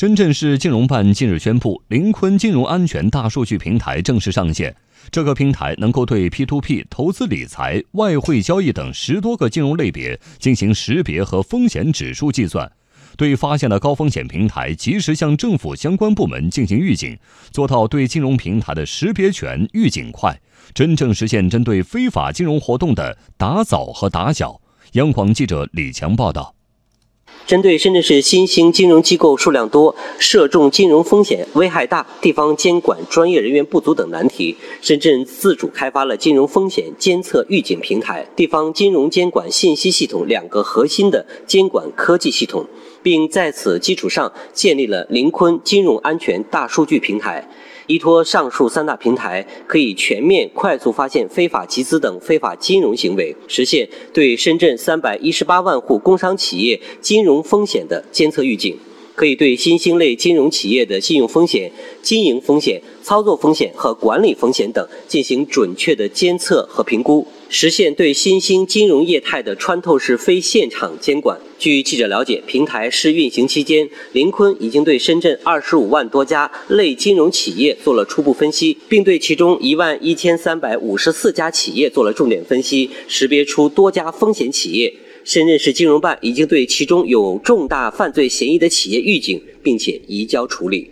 深圳市金融办近日宣布，林坤金融安全大数据平台正式上线。这个平台能够对 P2P、投资理财、外汇交易等十多个金融类别进行识别和风险指数计算，对发现的高风险平台及时向政府相关部门进行预警，做到对金融平台的识别全、预警快，真正实现针对非法金融活动的打早和打小。央广记者李强报道。针对深圳市新兴金融机构数量多、涉重金融风险危害大、地方监管专业人员不足等难题，深圳自主开发了金融风险监测预警平台、地方金融监管信息系统两个核心的监管科技系统，并在此基础上建立了林坤金融安全大数据平台。依托上述三大平台，可以全面、快速发现非法集资等非法金融行为，实现对深圳三百一十八万户工商企业金融风险的监测预警。可以对新兴类金融企业的信用风险、经营风险、操作风险和管理风险等进行准确的监测和评估，实现对新兴金融业态的穿透式非现场监管。据记者了解，平台试运行期间，林坤已经对深圳二十五万多家类金融企业做了初步分析，并对其中一万一千三百五十四家企业做了重点分析，识别出多家风险企业。深圳市金融办已经对其中有重大犯罪嫌疑的企业预警，并且移交处理。